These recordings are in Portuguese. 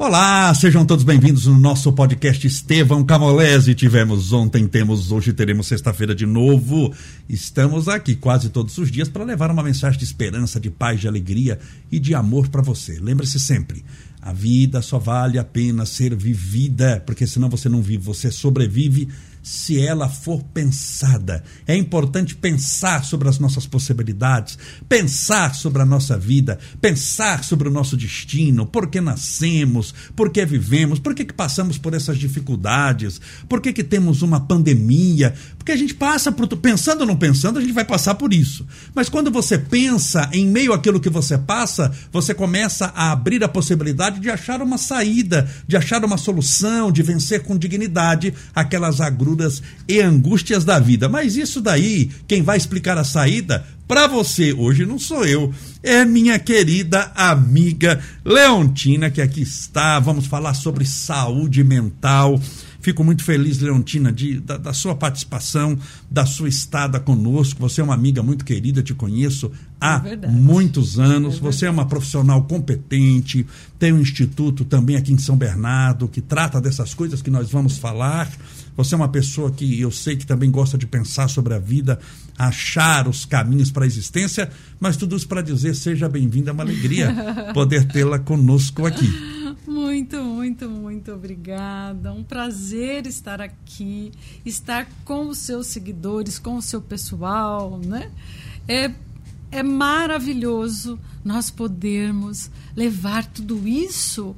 Olá, sejam todos bem-vindos no nosso podcast Estevão Camolese. Tivemos ontem, temos hoje, teremos sexta-feira de novo. Estamos aqui quase todos os dias para levar uma mensagem de esperança, de paz, de alegria e de amor para você. Lembre-se sempre, a vida só vale a pena ser vivida, porque senão você não vive, você sobrevive se ela for pensada. É importante pensar sobre as nossas possibilidades, pensar sobre a nossa vida, pensar sobre o nosso destino, por que nascemos, por que vivemos, por que, que passamos por essas dificuldades, por que, que temos uma pandemia, porque a gente passa por. Pensando ou não pensando, a gente vai passar por isso. Mas quando você pensa em meio àquilo que você passa, você começa a abrir a possibilidade de achar uma saída, de achar uma solução, de vencer com dignidade aquelas agruras e angústias da vida. Mas isso daí, quem vai explicar a saída para você hoje não sou eu, é minha querida amiga Leontina que aqui está. Vamos falar sobre saúde mental. Fico muito feliz, Leontina, de, da, da, sua participação, da sua estada conosco. Você é uma amiga muito querida, te conheço há é muitos anos. É Você é uma profissional competente, tem um instituto também aqui em São Bernardo que trata dessas coisas que nós vamos falar. Você é uma pessoa que eu sei que também gosta de pensar sobre a vida, achar os caminhos para a existência, mas tudo isso para dizer seja bem-vinda, é uma alegria poder tê-la conosco aqui. Muito, muito, muito obrigada. Um prazer estar aqui, estar com os seus seguidores, com o seu pessoal, né? É, é maravilhoso nós podermos levar tudo isso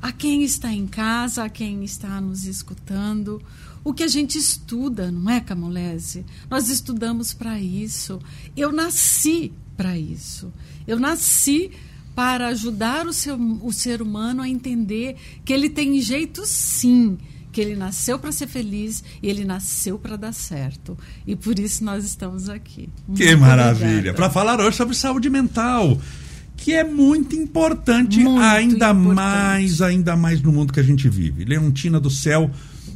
a quem está em casa, a quem está nos escutando. O que a gente estuda, não é, Camolese? Nós estudamos para isso. Eu nasci para isso. Eu nasci para ajudar o, seu, o ser humano a entender que ele tem jeito sim, que ele nasceu para ser feliz e ele nasceu para dar certo. E por isso nós estamos aqui. Muito que maravilha! Para falar hoje sobre saúde mental que é muito importante, muito ainda importante. mais, ainda mais no mundo que a gente vive. Leontina do céu,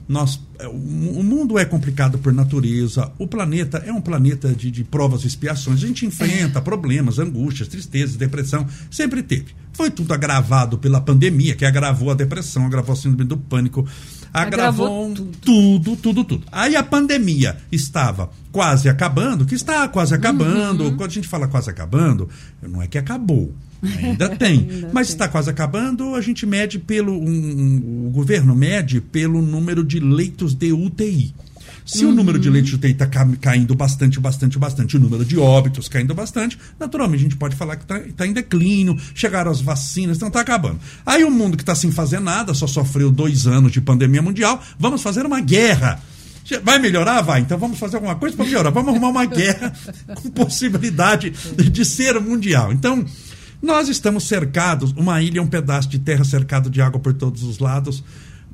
nós, é, o mundo é complicado por natureza, o planeta é um planeta de, de provas e expiações. A gente enfrenta é. problemas, angústias, tristezas, depressão, sempre teve. Foi tudo agravado pela pandemia, que agravou a depressão, agravou a síndrome do pânico, agravou, agravou tudo. tudo, tudo, tudo. Aí a pandemia estava quase acabando, que está quase acabando. Uhum. Quando a gente fala quase acabando, não é que acabou. Ainda tem. Ainda mas está quase acabando, a gente mede pelo. Um, um, o governo mede pelo número de leitos de UTI. Se uhum. o número de leitos de UTI está caindo bastante, bastante, bastante, o número de óbitos caindo bastante, naturalmente a gente pode falar que está tá em declínio, chegaram as vacinas, então está acabando. Aí o mundo que está sem fazer nada, só sofreu dois anos de pandemia mundial, vamos fazer uma guerra. Vai melhorar? Vai. Então vamos fazer alguma coisa para melhorar. Vamos arrumar uma guerra com possibilidade de ser mundial. Então, nós estamos cercados, uma ilha é um pedaço de terra cercado de água por todos os lados,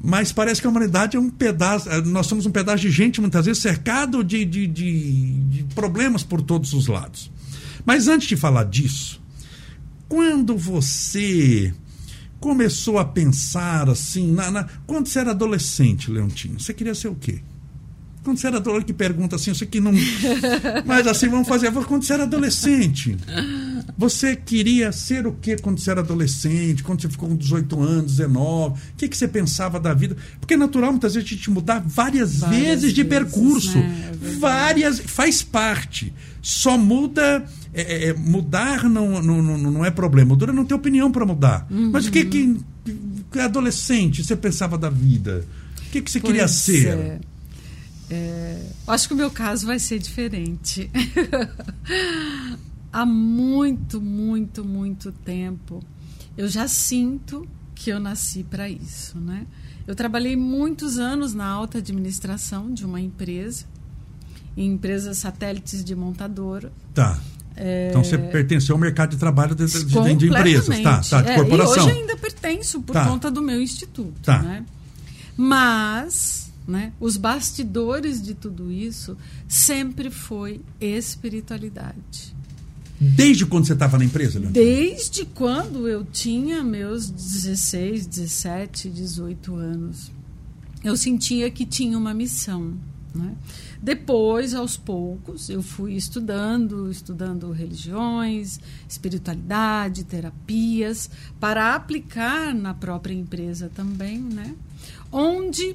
mas parece que a humanidade é um pedaço, eh, nós somos um pedaço de gente muitas vezes cercado de, de, de, de problemas por todos os lados. Mas antes de falar disso, quando você começou a pensar assim, na, na, quando você era adolescente, Leontinho, você queria ser o quê? Quando você era adolescente, que pergunta assim, isso aqui não. Mas assim, vamos fazer. Quando você era adolescente, você queria ser o que quando você era adolescente? Quando você ficou com 18 anos, 19? O que, que você pensava da vida? Porque é natural muitas vezes a gente mudar várias, várias vezes de percurso. Né? É várias. Faz parte. Só muda. É, é, é mudar não, não, não, não é problema. É não ter opinião para mudar. Uhum. Mas o que, que, que adolescente você pensava da vida? O que, que você pois queria ser? É. É, acho que o meu caso vai ser diferente. Há muito, muito, muito tempo eu já sinto que eu nasci para isso, né? Eu trabalhei muitos anos na alta administração de uma empresa, em empresas satélites de montadora. Tá. É... Então você pertenceu ao mercado de trabalho de, de, de, de empresas, tá? tá de é, corporação. Hoje ainda pertenço por tá. conta do meu instituto, tá. né? Mas né? Os bastidores de tudo isso sempre foi espiritualidade. Desde quando você estava na empresa, Leandro? Desde quando eu tinha meus 16, 17, 18 anos. Eu sentia que tinha uma missão. Né? Depois, aos poucos, eu fui estudando, estudando religiões, espiritualidade, terapias, para aplicar na própria empresa também, né? Onde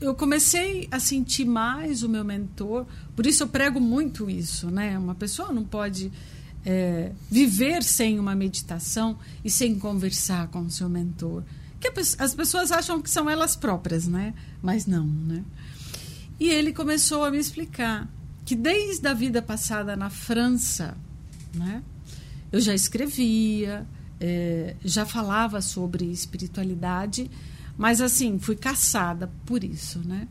eu comecei a sentir mais o meu mentor, por isso eu prego muito isso, né? Uma pessoa não pode é, viver sem uma meditação e sem conversar com o seu mentor. Que as pessoas acham que são elas próprias, né? Mas não, né? E ele começou a me explicar que desde a vida passada na França, né, eu já escrevia, é, já falava sobre espiritualidade, mas assim, fui caçada por isso, né?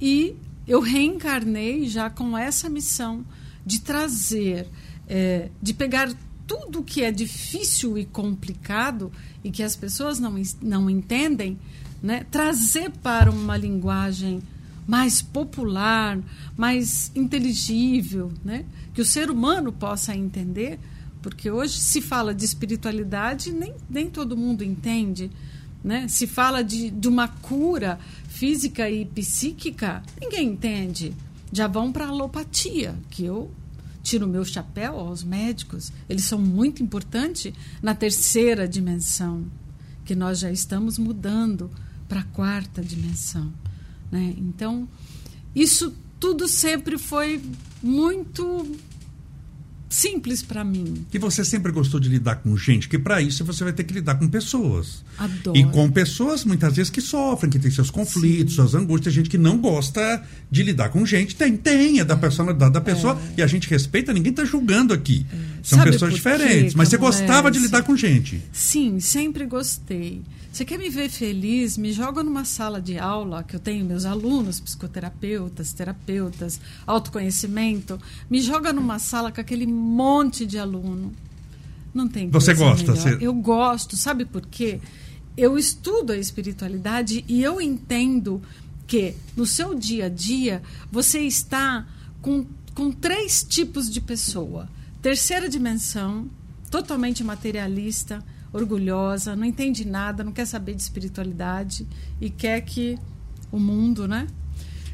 E eu reencarnei já com essa missão de trazer, é, de pegar tudo que é difícil e complicado e que as pessoas não, não entendem, né? trazer para uma linguagem mais popular, mais inteligível, né? que o ser humano possa entender, porque hoje se fala de espiritualidade nem, nem todo mundo entende. Né? Se fala de, de uma cura física e psíquica, ninguém entende. Já vão para a alopatia, que eu tiro o meu chapéu aos médicos, eles são muito importantes na terceira dimensão, que nós já estamos mudando para a quarta dimensão. Né? Então, isso tudo sempre foi muito simples para mim. E você sempre gostou de lidar com gente, que para isso você vai ter que lidar com pessoas. Adoro. E com pessoas muitas vezes que sofrem, que têm seus conflitos, Sim. suas angústias, gente que não gosta de lidar com gente. Tem, tem, é da é. personalidade da pessoa é. e a gente respeita, ninguém está julgando aqui. É. São Sabe pessoas diferentes, mas você gostava de lidar com gente. Sim, sempre gostei. Você quer me ver feliz? Me joga numa sala de aula que eu tenho meus alunos, psicoterapeutas, terapeutas, autoconhecimento. Me joga numa sala com aquele monte de aluno. Não tem Você gosta? Você... Eu gosto. Sabe por quê? Eu estudo a espiritualidade e eu entendo que no seu dia a dia você está com, com três tipos de pessoa: terceira dimensão, totalmente materialista orgulhosa, não entende nada, não quer saber de espiritualidade e quer que o mundo, né?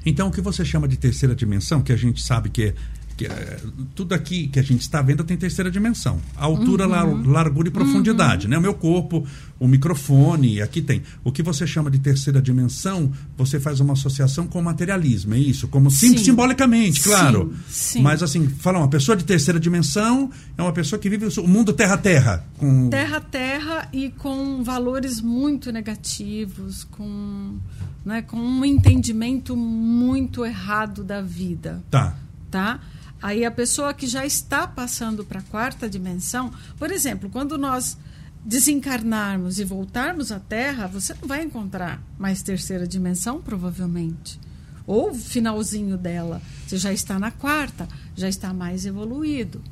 Então, o que você chama de terceira dimensão, que a gente sabe que é que é, tudo aqui que a gente está vendo tem terceira dimensão. Altura, uhum. largura e profundidade. Uhum. Né? O meu corpo, o microfone, aqui tem. O que você chama de terceira dimensão, você faz uma associação com o materialismo, é isso? Como sim. simbolicamente, claro. Sim, sim. Mas assim, fala uma pessoa de terceira dimensão é uma pessoa que vive o mundo terra-terra. Com... Terra-terra e com valores muito negativos, com, né, com um entendimento muito errado da vida. Tá. Tá? Aí a pessoa que já está passando para a quarta dimensão, por exemplo, quando nós desencarnarmos e voltarmos à Terra, você não vai encontrar mais terceira dimensão, provavelmente. Ou finalzinho dela. Você já está na quarta, já está mais evoluído.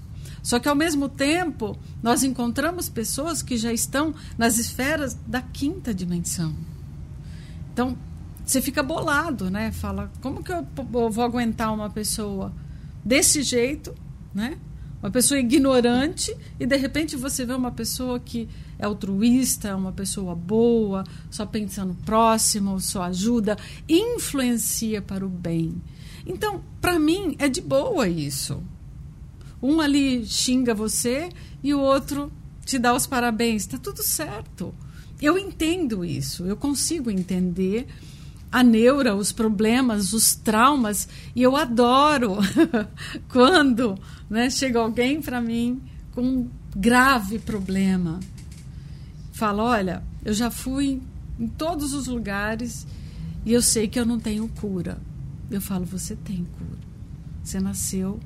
Só que, ao mesmo tempo, nós encontramos pessoas que já estão nas esferas da quinta dimensão. Então, você fica bolado, né? Fala, como que eu vou aguentar uma pessoa desse jeito, né? Uma pessoa ignorante e de repente você vê uma pessoa que é altruísta, uma pessoa boa, só pensa no próximo, só ajuda, influencia para o bem. Então, para mim é de boa isso. Um ali xinga você e o outro te dá os parabéns, está tudo certo. Eu entendo isso, eu consigo entender a neura, os problemas, os traumas. E eu adoro quando né, chega alguém para mim com um grave problema. Fala: olha, eu já fui em todos os lugares e eu sei que eu não tenho cura. Eu falo: você tem cura. Você nasceu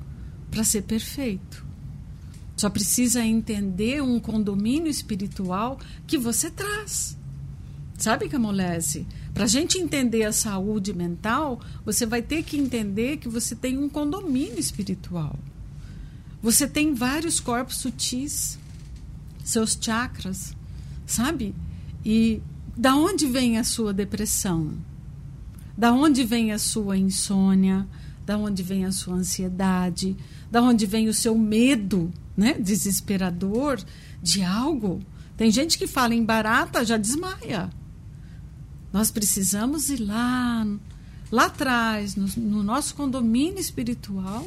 para ser perfeito. Só precisa entender um condomínio espiritual que você traz. Sabe, Camolese? Para a gente entender a saúde mental, você vai ter que entender que você tem um condomínio espiritual. Você tem vários corpos sutis, seus chakras, sabe? E da onde vem a sua depressão? Da onde vem a sua insônia? Da onde vem a sua ansiedade? Da onde vem o seu medo, né, desesperador de algo? Tem gente que fala em barata já desmaia. Nós precisamos ir lá lá atrás, no, no nosso condomínio espiritual,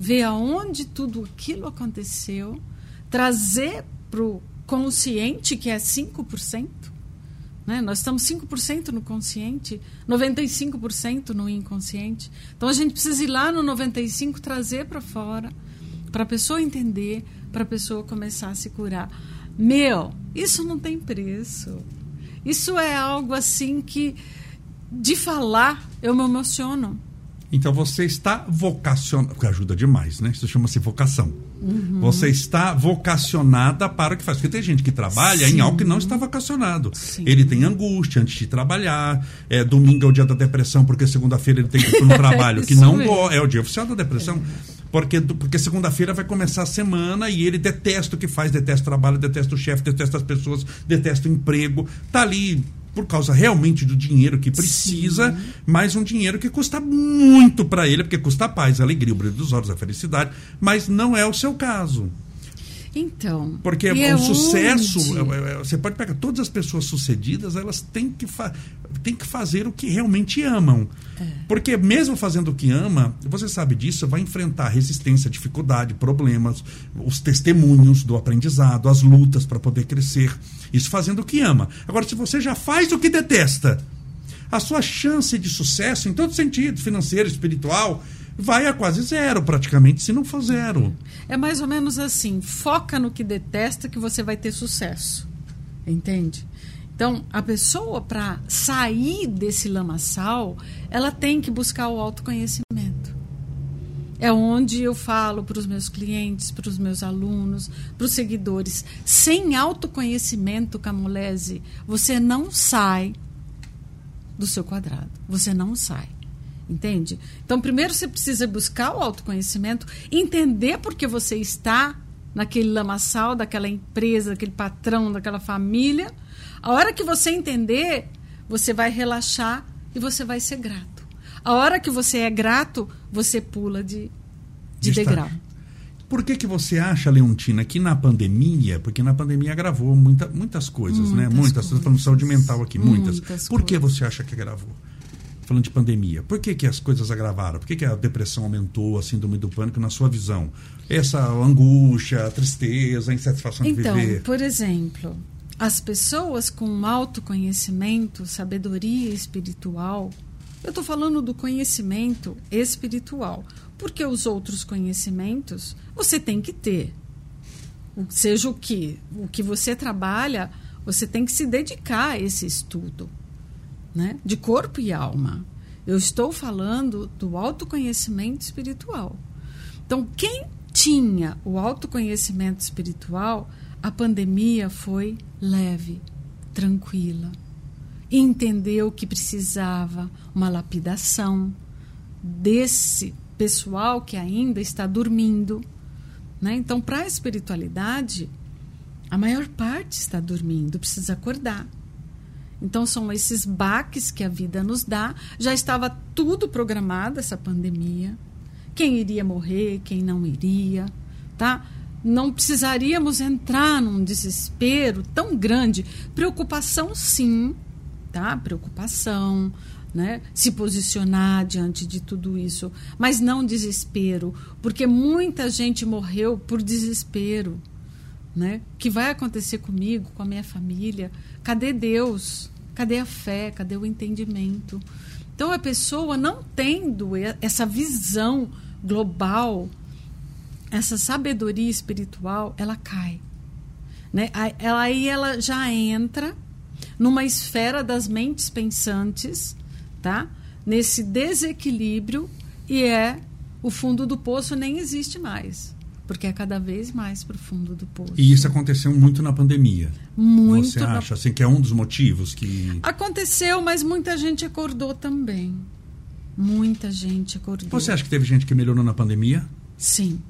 ver aonde tudo aquilo aconteceu, trazer para o consciente, que é 5%, né? Nós estamos 5% no consciente, 95% no inconsciente. Então a gente precisa ir lá no 95% trazer para fora, para a pessoa entender, para a pessoa começar a se curar. Meu, isso não tem preço. Isso é algo assim que, de falar, eu me emociono. Então você está vocacionado, que ajuda demais, né? Isso chama-se vocação. Uhum. Você está vocacionada para o que faz. Porque tem gente que trabalha Sim. em algo que não está vocacionado. Sim. Ele tem angústia antes de trabalhar. É, domingo é o dia da depressão, porque segunda-feira ele tem que ir para um trabalho que não mesmo. é o dia oficial da depressão. É. Porque, porque segunda-feira vai começar a semana e ele detesta o que faz, detesta o trabalho, detesta o chefe, detesta as pessoas, detesta o emprego. Tá ali por causa realmente do dinheiro que precisa, Sim. mas um dinheiro que custa muito para ele, porque custa a paz, a alegria, o brilho dos olhos, a felicidade, mas não é o seu caso. Então. Porque o é sucesso, é, é, você pode pegar todas as pessoas sucedidas, elas têm que, têm que fazer o que realmente amam. É. Porque mesmo fazendo o que ama, você sabe disso, vai enfrentar resistência, dificuldade, problemas, os testemunhos do aprendizado, as lutas para poder crescer. Isso fazendo o que ama. Agora, se você já faz o que detesta, a sua chance de sucesso, em todo sentido, financeiro, espiritual, vai a quase zero, praticamente, se não for zero. É mais ou menos assim: foca no que detesta que você vai ter sucesso. Entende? Então, a pessoa, para sair desse lamaçal, ela tem que buscar o autoconhecimento. É onde eu falo para os meus clientes, para os meus alunos, para os seguidores. Sem autoconhecimento, Camolese, você não sai do seu quadrado. Você não sai. Entende? Então, primeiro você precisa buscar o autoconhecimento, entender por que você está naquele lamaçal daquela empresa, daquele patrão, daquela família. A hora que você entender, você vai relaxar e você vai ser grato. A hora que você é grato, você pula de, de degrau. Por que, que você acha, Leontina, que na pandemia, porque na pandemia agravou muita, muitas coisas, muitas né? Muitas, coisas. falando de saúde mental aqui, muitas. muitas Por que você acha que agravou? Falando de pandemia, por que, que as coisas agravaram? Por que, que a depressão aumentou, a síndrome do pânico, na sua visão? Essa angústia, a tristeza, a insatisfação então, de viver? Então, por exemplo, as pessoas com autoconhecimento, sabedoria espiritual, eu estou falando do conhecimento espiritual, porque os outros conhecimentos você tem que ter. Seja o que, o que você trabalha, você tem que se dedicar a esse estudo né? de corpo e alma. Eu estou falando do autoconhecimento espiritual. Então, quem tinha o autoconhecimento espiritual, a pandemia foi leve, tranquila. Entendeu que precisava uma lapidação desse pessoal que ainda está dormindo. Né? Então, para a espiritualidade, a maior parte está dormindo, precisa acordar. Então são esses baques que a vida nos dá. Já estava tudo programado essa pandemia. Quem iria morrer, quem não iria, tá? Não precisaríamos entrar num desespero tão grande. Preocupação sim, tá? Preocupação, né? Se posicionar diante de tudo isso, mas não desespero, porque muita gente morreu por desespero. Né? O que vai acontecer comigo, com a minha família? Cadê Deus? Cadê a fé? Cadê o entendimento? Então a pessoa não tendo essa visão global, essa sabedoria espiritual, ela cai. Né? Aí ela já entra numa esfera das mentes pensantes, tá? nesse desequilíbrio, e é o fundo do poço nem existe mais porque é cada vez mais profundo do poço. E isso aconteceu muito na pandemia. Muito. Você acha na... assim que é um dos motivos que aconteceu, mas muita gente acordou também. Muita gente acordou. Você acha que teve gente que melhorou na pandemia? Sim.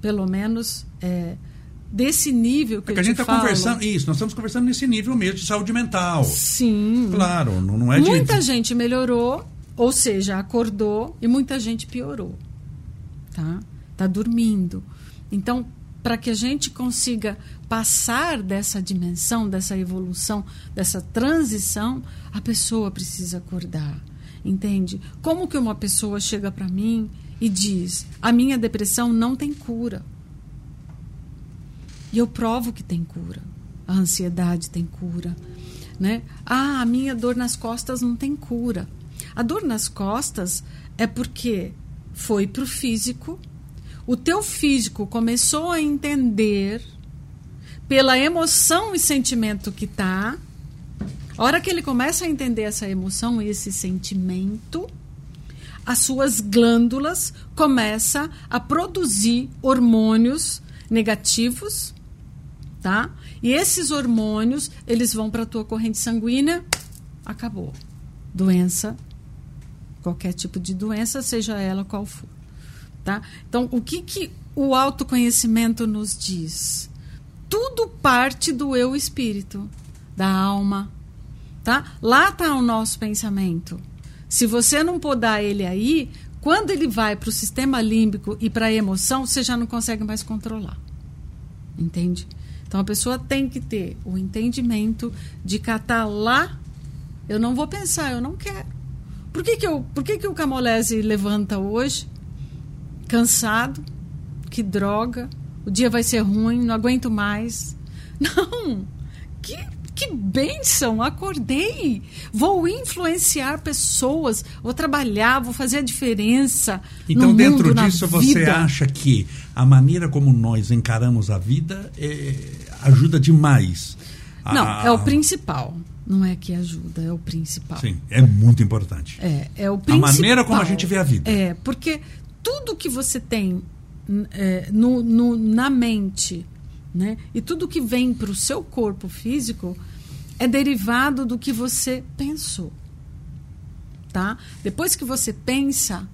Pelo menos é, desse nível que, é que a gente está conversando isso. Nós estamos conversando nesse nível mesmo de saúde mental. Sim. Claro, não, não é. Muita de... gente melhorou, ou seja, acordou e muita gente piorou, tá? Está dormindo. Então, para que a gente consiga passar dessa dimensão, dessa evolução, dessa transição, a pessoa precisa acordar. Entende? Como que uma pessoa chega para mim e diz: "A minha depressão não tem cura". E eu provo que tem cura. A ansiedade tem cura, né? Ah, a minha dor nas costas não tem cura. A dor nas costas é porque foi para o físico, o teu físico começou a entender pela emoção e sentimento que tá. A hora que ele começa a entender essa emoção e esse sentimento, as suas glândulas começam a produzir hormônios negativos, tá? E esses hormônios, eles vão para tua corrente sanguínea, acabou. Doença, qualquer tipo de doença, seja ela qual for. Tá? Então, o que, que o autoconhecimento nos diz? Tudo parte do eu espírito, da alma. Tá? Lá está o nosso pensamento. Se você não podar ele aí, quando ele vai para o sistema límbico e para a emoção, você já não consegue mais controlar. Entende? Então a pessoa tem que ter o entendimento de catar lá. Eu não vou pensar, eu não quero. Por que, que, eu, por que, que o Camolese levanta hoje? Cansado, que droga, o dia vai ser ruim, não aguento mais. Não! Que, que bênção! Acordei! Vou influenciar pessoas, vou trabalhar, vou fazer a diferença. Então, dentro mundo, disso, você vida. acha que a maneira como nós encaramos a vida é, ajuda demais? Não, a... é o principal. Não é que ajuda, é o principal. Sim, é muito importante. É, é o principal. A maneira como a gente vê a vida. É, porque tudo que você tem é, no, no, na mente, né? E tudo que vem para o seu corpo físico é derivado do que você pensou, tá? Depois que você pensa,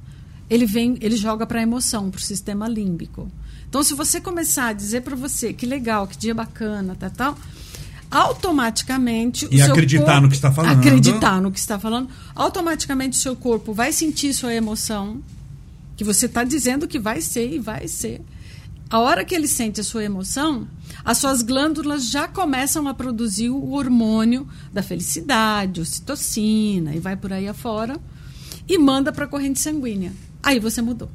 ele vem, ele joga para a emoção, para o sistema límbico. Então, se você começar a dizer para você que legal, que dia bacana, tá tal, automaticamente e o seu acreditar corpo, no que está falando, acreditar no que está falando, automaticamente o seu corpo vai sentir sua emoção que você está dizendo que vai ser e vai ser. A hora que ele sente a sua emoção, as suas glândulas já começam a produzir o hormônio da felicidade, ocitocina, e vai por aí afora, e manda para a corrente sanguínea. Aí você mudou.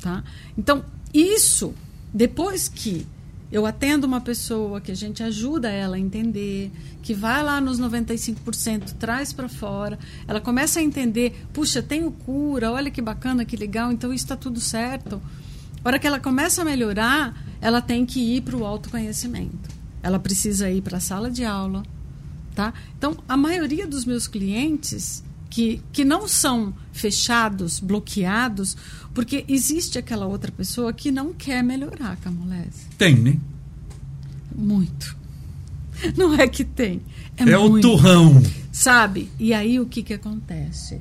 Tá? Então, isso, depois que eu atendo uma pessoa, que a gente ajuda ela a entender, que vai lá nos 95%, traz para fora, ela começa a entender, puxa, tenho cura, olha que bacana, que legal, então isso está tudo certo. A hora que ela começa a melhorar, ela tem que ir para o autoconhecimento. Ela precisa ir para a sala de aula. Tá? Então, a maioria dos meus clientes que, que não são fechados, bloqueados, porque existe aquela outra pessoa que não quer melhorar, Camolese. Tem, né? Muito. Não é que tem. É, é muito. o turrão. Sabe? E aí o que, que acontece?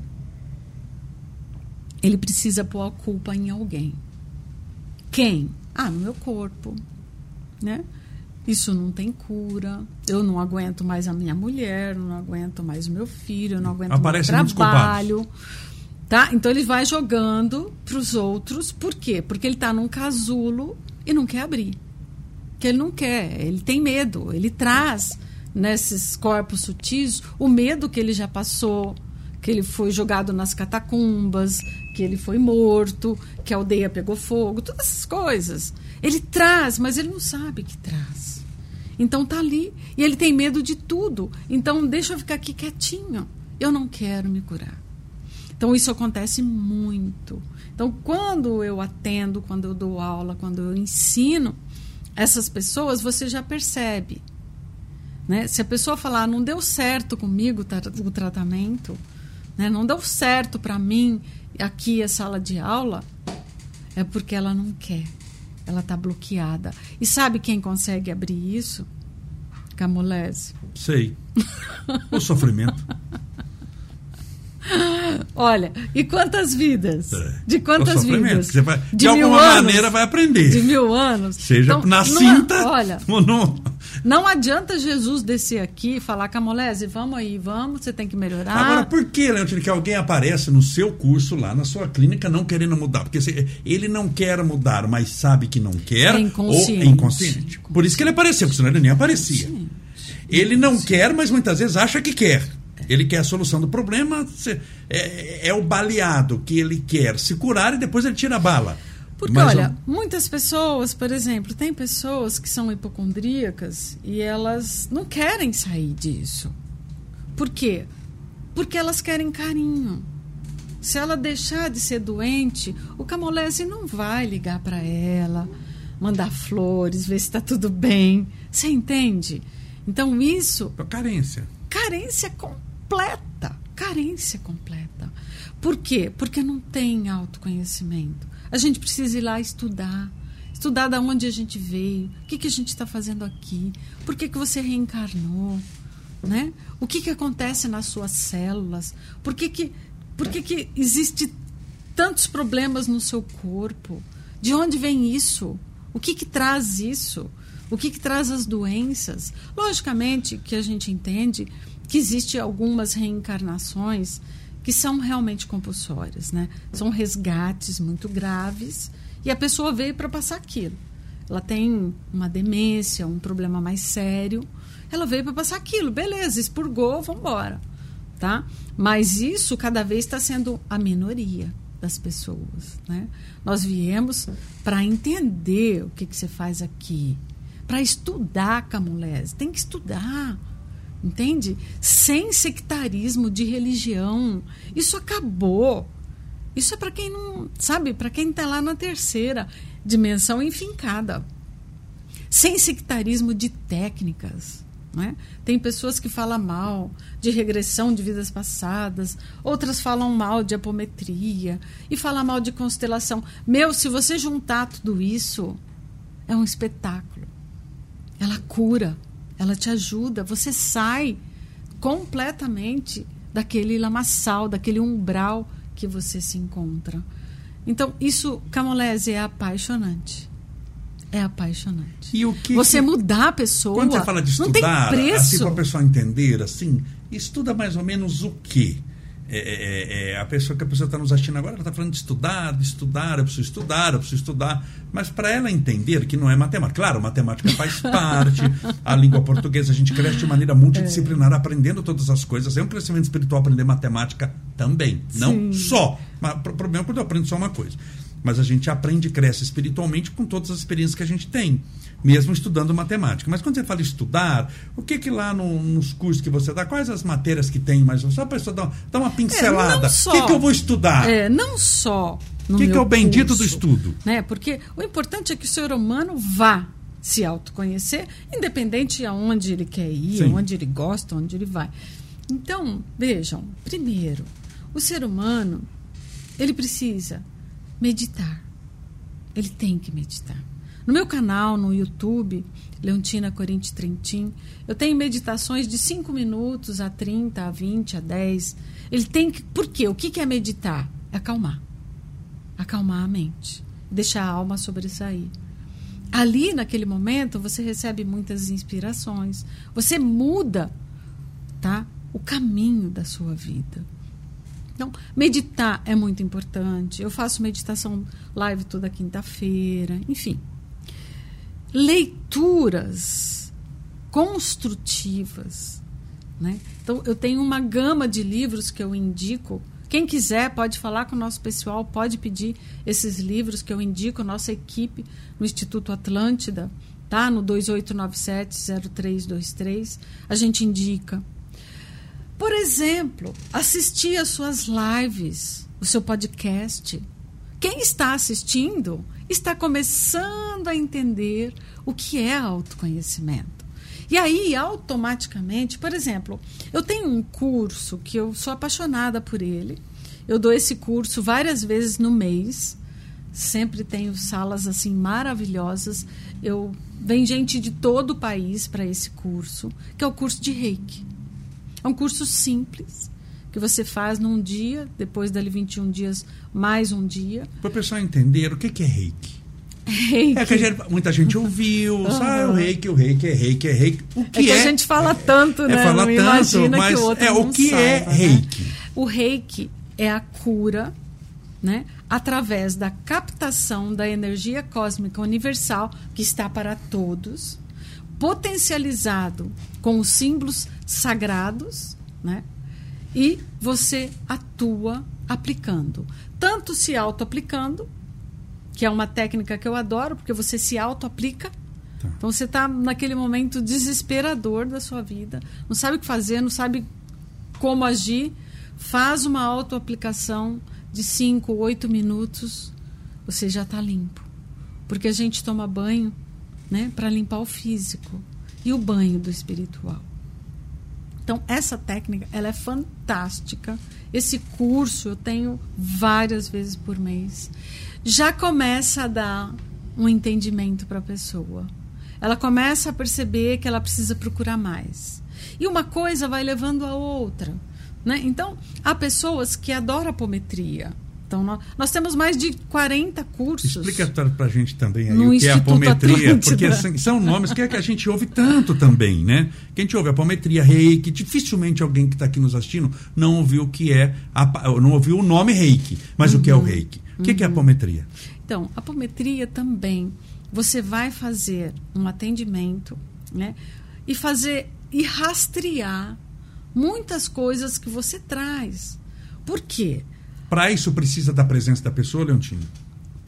Ele precisa pôr a culpa em alguém. Quem? Ah, no meu corpo. Né? Isso não tem cura. Eu não aguento mais a minha mulher, não aguento mais o meu filho, eu não aguento Aparece o meu trabalho. Tá? Então ele vai jogando para os outros. Por quê? Porque ele está num casulo e não quer abrir. Que ele não quer, ele tem medo, ele traz nesses corpos sutis o medo que ele já passou, que ele foi jogado nas catacumbas, que ele foi morto, que a aldeia pegou fogo, todas essas coisas. Ele traz, mas ele não sabe que traz. Então tá ali e ele tem medo de tudo. Então deixa eu ficar aqui quietinho. Eu não quero me curar. Então isso acontece muito. Então quando eu atendo, quando eu dou aula, quando eu ensino essas pessoas, você já percebe. Né? Se a pessoa falar, não deu certo comigo o tratamento, né? não deu certo para mim aqui a sala de aula, é porque ela não quer. Ela está bloqueada. E sabe quem consegue abrir isso? Camolese. Sei. o sofrimento. Olha, e quantas vidas? É. De quantas vidas? Você vai, de, de alguma anos, maneira vai aprender. De mil anos. Seja então, na cinta. Não, olha, não, não adianta Jesus descer aqui e falar, Camolese, vamos aí, vamos, você tem que melhorar. Agora, por que, Leontino, que alguém aparece no seu curso lá, na sua clínica, não querendo mudar? Porque ele não quer mudar, mas sabe que não quer. É inconsciente. Ou é inconsciente. Por isso que ele apareceu, porque senão ele nem aparecia. Ele não quer, mas muitas vezes acha que quer. Ele quer a solução do problema, é, é o baleado que ele quer se curar e depois ele tira a bala. Porque, Mas olha, muitas pessoas, por exemplo, tem pessoas que são hipocondríacas e elas não querem sair disso. Por quê? Porque elas querem carinho. Se ela deixar de ser doente, o camolese não vai ligar para ela, mandar flores, ver se está tudo bem. Você entende? Então isso. Carência. Carência completa. Carência completa. Por quê? Porque não tem autoconhecimento. A gente precisa ir lá estudar. Estudar da onde a gente veio, o que, que a gente está fazendo aqui, por que, que você reencarnou, né? O que, que acontece nas suas células, por que, que, por que, que existe tantos problemas no seu corpo, de onde vem isso, o que, que traz isso, o que, que traz as doenças. Logicamente que a gente entende que existe algumas reencarnações que são realmente compulsórias, né? São resgates muito graves e a pessoa veio para passar aquilo. Ela tem uma demência, um problema mais sério, ela veio para passar aquilo, beleza, expurgou, vamos embora, tá? Mas isso cada vez está sendo a minoria das pessoas, né? Nós viemos para entender o que, que você faz aqui, para estudar camulese, tem que estudar entende? Sem sectarismo de religião. Isso acabou. Isso é para quem não, sabe, para quem está lá na terceira dimensão enfincada. Sem sectarismo de técnicas. Né? Tem pessoas que falam mal de regressão de vidas passadas, outras falam mal de apometria e falam mal de constelação. Meu, se você juntar tudo isso, é um espetáculo. Ela cura ela te ajuda, você sai completamente daquele lamaçal, daquele umbral que você se encontra. Então, isso, Camolese, é apaixonante. É apaixonante. E o que você que... mudar a pessoa. Quando você fala de estudar, assim, para a pessoa entender, assim, estuda mais ou menos o quê? É, é, é, é, a pessoa que a pessoa está nos assistindo agora, ela está falando de estudar, de estudar, eu preciso estudar, eu preciso estudar. Mas para ela entender que não é matemática. Claro, matemática faz parte, a língua portuguesa, a gente cresce de maneira multidisciplinar, aprendendo todas as coisas. É um crescimento espiritual aprender matemática também. Não Sim. só. Mas o problema é quando eu aprendo só uma coisa. Mas a gente aprende e cresce espiritualmente com todas as experiências que a gente tem mesmo estudando matemática. Mas quando você fala estudar, o que que lá no, nos cursos que você dá, quais as matérias que tem, mas só a pessoa dar, dar uma pincelada, é, o que, que eu vou estudar? É, não só O que, que é o bendito curso, do estudo? Né? Porque o importante é que o ser humano vá se autoconhecer, independente de aonde ele quer ir, Sim. onde ele gosta, onde ele vai. Então, vejam, primeiro, o ser humano, ele precisa meditar. Ele tem que meditar. No meu canal, no YouTube, Leontina Corinthians Trentin, eu tenho meditações de 5 minutos a 30, a 20, a 10. Ele tem que. Por quê? O que é meditar? É acalmar. Acalmar a mente. Deixar a alma sobressair. Ali, naquele momento, você recebe muitas inspirações. Você muda tá? o caminho da sua vida. Então, meditar é muito importante. Eu faço meditação live toda quinta-feira, enfim leituras construtivas. Né? Então, eu tenho uma gama de livros que eu indico. Quem quiser pode falar com o nosso pessoal, pode pedir esses livros que eu indico, nossa equipe no Instituto Atlântida, tá? No 2897-0323, a gente indica. Por exemplo, assistir às suas lives, o seu podcast. Quem está assistindo está começando a entender o que é autoconhecimento. E aí, automaticamente, por exemplo, eu tenho um curso que eu sou apaixonada por ele. Eu dou esse curso várias vezes no mês. Sempre tenho salas assim maravilhosas. Eu vem gente de todo o país para esse curso, que é o curso de Reiki. É um curso simples que você faz num dia, depois dali 21 dias, mais um dia. Para o pessoal entender o que, é reiki. Reiki. É que gente, muita gente ouviu, uhum. sabe, o reiki, o reiki é reiki, é reiki. O que é que é? a gente fala tanto, é, né? É, fala não tanto, mas que o outro é, o que é saiba, é reiki? Né? O reiki é a cura, né? Através da captação da energia cósmica universal que está para todos, potencializado com os símbolos sagrados, né? e você atua aplicando. Tanto se auto-aplicando, que é uma técnica que eu adoro, porque você se auto-aplica. Tá. Então você está naquele momento desesperador da sua vida, não sabe o que fazer, não sabe como agir. Faz uma auto-aplicação de 5, 8 minutos, você já está limpo. Porque a gente toma banho né, para limpar o físico e o banho do espiritual. Então, essa técnica, ela é fantástica. Esse curso eu tenho várias vezes por mês. Já começa a dar um entendimento para a pessoa. Ela começa a perceber que ela precisa procurar mais. E uma coisa vai levando a outra. Né? Então, há pessoas que adoram apometria. Então, nós, nós, temos mais de 40 cursos. Explica para a gente também aí o que Instituto é a apometria, Atlântida. porque são nomes que, é que a gente ouve tanto também, né? Que a gente ouve apometria, reiki, dificilmente alguém que está aqui nos assistindo não ouviu o que é, a, não ouviu o nome reiki, mas uhum. o que é o reiki. O que, uhum. que é a apometria? Então, a apometria também, você vai fazer um atendimento, né? E fazer, e rastrear muitas coisas que você traz. Por quê? Para isso precisa da presença da pessoa, Leontino?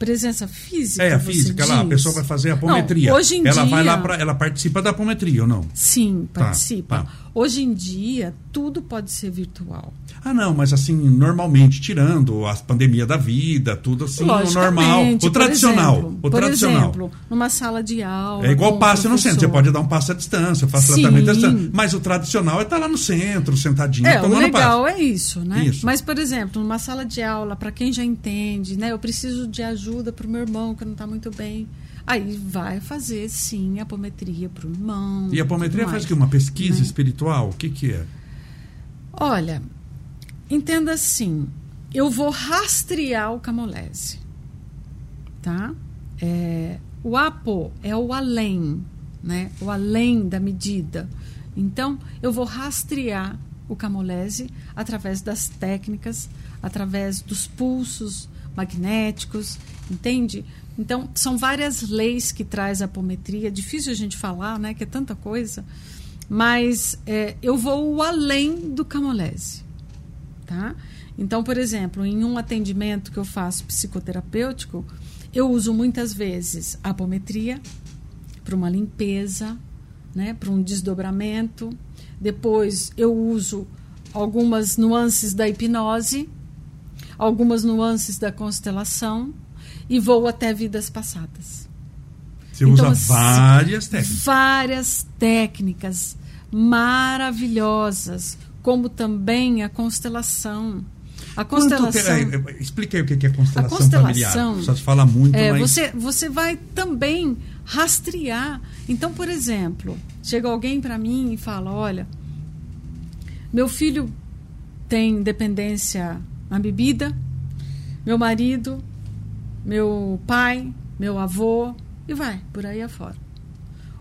Presença física. É, a física, lá, a pessoa vai fazer a apometria. Não, hoje em ela dia, vai lá para ela participa da apometria ou não? Sim, tá, participa. Tá, tá. Hoje em dia, tudo pode ser virtual. Ah, não, mas assim, normalmente, tirando a pandemia da vida, tudo assim, o normal. O tradicional. Exemplo, o por tradicional. exemplo, numa sala de aula. É igual passe no centro. Você pode dar um passe à distância, faz tratamento à distância. Mas o tradicional é estar tá lá no centro, sentadinho, é, tomando o legal passe. é isso, né? Isso. Mas, por exemplo, numa sala de aula, para quem já entende, né? Eu preciso de ajuda para o meu irmão que não está muito bem. Aí vai fazer, sim, a apometria para o irmão. E a apometria faz o que? Uma pesquisa né? espiritual? O que, que é? Olha, Entenda assim, eu vou rastrear o camolese, tá? É, o apo é o além, né? O além da medida. Então, eu vou rastrear o camolese através das técnicas, através dos pulsos magnéticos, entende? Então, são várias leis que traz a apometria. Difícil a gente falar, né? Que é tanta coisa. Mas é, eu vou além do camolese tá? Então, por exemplo, em um atendimento que eu faço psicoterapêutico, eu uso muitas vezes a apometria para uma limpeza, né, para um desdobramento. Depois eu uso algumas nuances da hipnose, algumas nuances da constelação e vou até vidas passadas. Você então, usa assim, várias técnicas. Várias técnicas maravilhosas como também a constelação. A constelação. Te... É, explica aí o que é constelação, a constelação familiar. Só se fala muito, é, mas... você, você vai também rastrear. Então, por exemplo, chega alguém para mim e fala: Olha, meu filho tem dependência na bebida, meu marido, meu pai, meu avô, e vai por aí afora.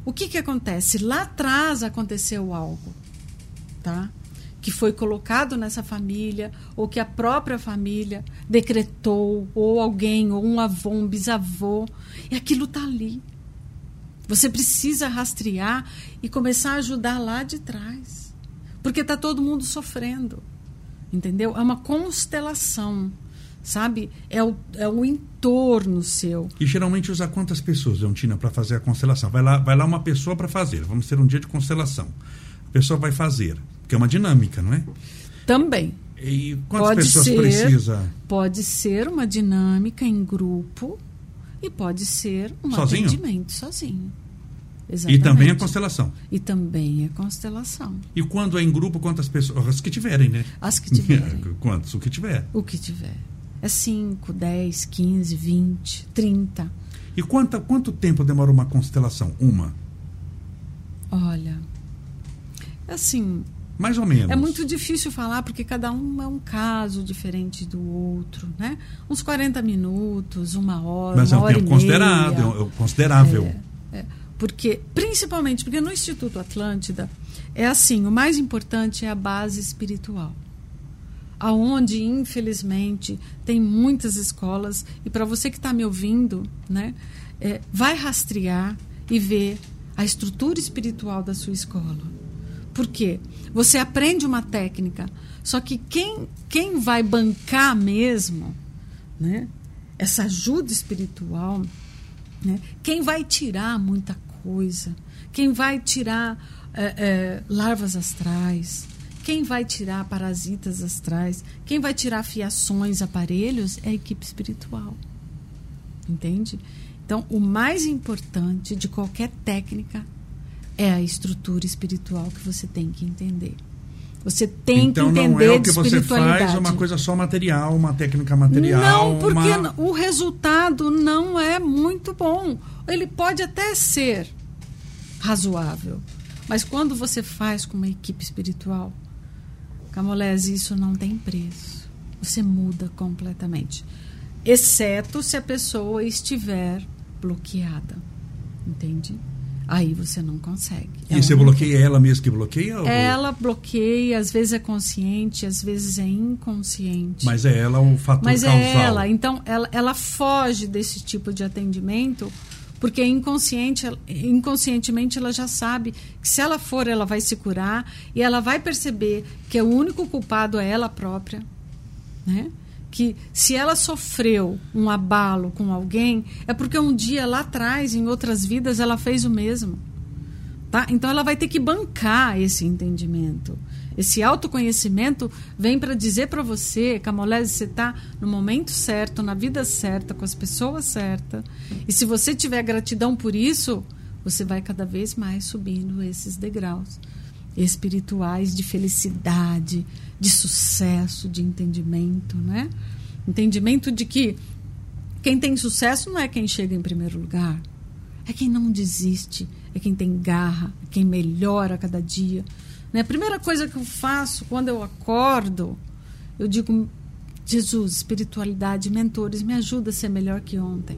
O que, que acontece? Lá atrás aconteceu algo, tá? que foi colocado nessa família, ou que a própria família decretou, ou alguém, ou um avô, um bisavô, e aquilo está ali. Você precisa rastrear e começar a ajudar lá de trás. Porque está todo mundo sofrendo. Entendeu? É uma constelação. Sabe? É o, é o entorno seu. E geralmente usa quantas pessoas, Leontina, para fazer a constelação? Vai lá, vai lá uma pessoa para fazer. Vamos ter um dia de constelação. A pessoa vai fazer. Porque é uma dinâmica, não é? Também. E quantas pode pessoas ser, precisa? Pode ser uma dinâmica em grupo e pode ser um sozinho? atendimento sozinho. Exatamente. E também a constelação. E também a constelação. E quando é em grupo, quantas pessoas? As que tiverem, né? As que tiverem. Quantos? O que tiver. O que tiver. É 5, 10, 15, 20, 30. E quanto, quanto tempo demora uma constelação? Uma? Olha, assim, mais ou menos. É muito difícil falar porque cada um é um caso diferente do outro, né? Uns 40 minutos, uma hora, Mas é um tempo considerável, é considerável. É, é. Porque, principalmente, porque no Instituto Atlântida é assim, o mais importante é a base espiritual. Aonde, infelizmente, tem muitas escolas, e para você que está me ouvindo, né, é, vai rastrear e ver a estrutura espiritual da sua escola Por quê? Você aprende uma técnica, só que quem, quem vai bancar mesmo né, essa ajuda espiritual, né, quem vai tirar muita coisa, quem vai tirar é, é, larvas astrais, quem vai tirar parasitas astrais, quem vai tirar fiações, aparelhos, é a equipe espiritual. Entende? Então, o mais importante de qualquer técnica é a estrutura espiritual que você tem que entender. Você tem então, que entender não é o que você faz uma coisa só material, uma técnica material. Não, porque uma... o resultado não é muito bom. Ele pode até ser razoável, mas quando você faz com uma equipe espiritual, Camolese, isso não tem preço. Você muda completamente. Exceto se a pessoa estiver bloqueada. Entende? Aí você não consegue. E ela você bloqueia ela mesmo que bloqueia? Ou... Ela bloqueia, às vezes é consciente, às vezes é inconsciente. Mas é ela o fator Mas causal. é ela. Então, ela, ela foge desse tipo de atendimento porque inconsciente, inconscientemente ela já sabe que se ela for, ela vai se curar e ela vai perceber que o único culpado é ela própria. Né? que se ela sofreu um abalo com alguém, é porque um dia lá atrás, em outras vidas, ela fez o mesmo. Tá? Então ela vai ter que bancar esse entendimento. Esse autoconhecimento vem para dizer para você, Camolese, você está no momento certo, na vida certa, com as pessoas certas. E se você tiver gratidão por isso, você vai cada vez mais subindo esses degraus espirituais de felicidade, de sucesso, de entendimento, né? Entendimento de que quem tem sucesso não é quem chega em primeiro lugar, é quem não desiste, é quem tem garra, é quem melhora cada dia. Né? A primeira coisa que eu faço quando eu acordo, eu digo: Jesus, espiritualidade, mentores, me ajuda a ser melhor que ontem.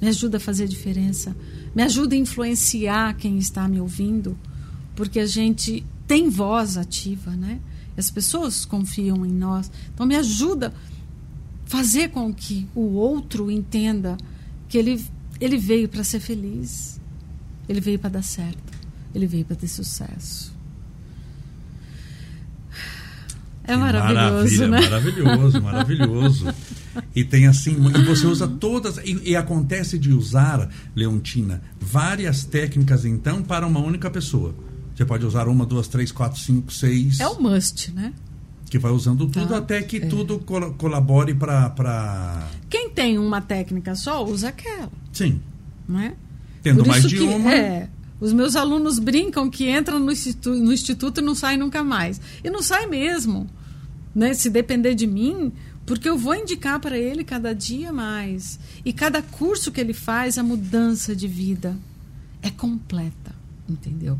Me ajuda a fazer diferença. Me ajuda a influenciar quem está me ouvindo porque a gente tem voz ativa, né? As pessoas confiam em nós. Então me ajuda a fazer com que o outro entenda que ele ele veio para ser feliz. Ele veio para dar certo. Ele veio para ter sucesso. É maravilhoso, Maravilha, né? Maravilhoso, maravilhoso. E tem assim, e você usa todas, e, e, acontece de usar, Leontina, várias técnicas então para uma única pessoa. Você pode usar uma, duas, três, quatro, cinco, seis. É o must, né? Que vai usando tudo Tá. até que É. tudo col- colabore para. Pra... Quem tem uma técnica só, usa aquela, Sim. não é? Tendo Por mais de que, uma. É, os meus alunos brincam que entram no instituto, no instituto e não saem nunca mais. E não sai mesmo. Né? Se depender de mim, porque eu vou indicar para ele cada dia mais. E cada curso que ele faz, a mudança de vida é completa. Entendeu?